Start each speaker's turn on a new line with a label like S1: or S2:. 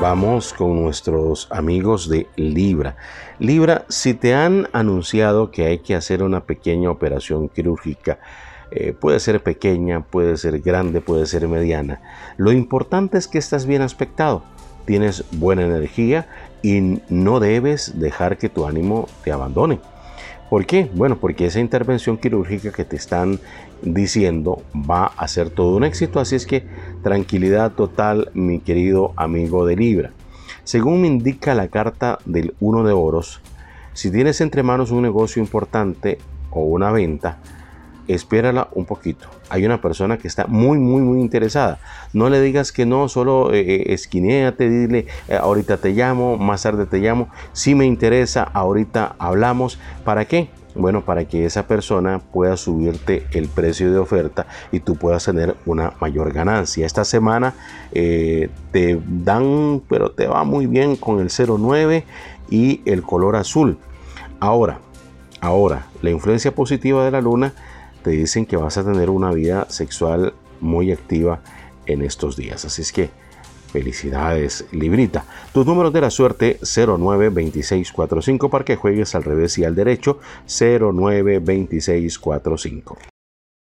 S1: Vamos con nuestros amigos de Libra. Libra, si te han anunciado que hay que hacer una pequeña operación quirúrgica, eh, puede ser pequeña, puede ser grande, puede ser mediana. Lo importante es que estás bien aspectado, tienes buena energía y no debes dejar que tu ánimo te abandone. ¿Por qué? Bueno, porque esa intervención quirúrgica que te están diciendo va a ser todo un éxito, así es que tranquilidad total, mi querido amigo de Libra. Según me indica la carta del uno de oros, si tienes entre manos un negocio importante o una venta, espérala un poquito. Hay una persona que está muy, muy, muy interesada. No le digas que no, solo eh, eh dile, eh, ahorita te llamo, más tarde te llamo. Si me interesa, ahorita hablamos. ¿Para qué? Bueno, para que esa persona pueda subirte el precio de oferta y tú puedas tener una mayor ganancia. Esta semana eh, te dan, pero te va muy bien con el 09 y el color azul. Ahora, ahora, la influencia positiva de la luna te dicen que vas a tener una vida sexual muy activa en estos días. Así es que felicidades, Librita. Tus números de la suerte 092645 para que juegues al revés y al derecho 092645.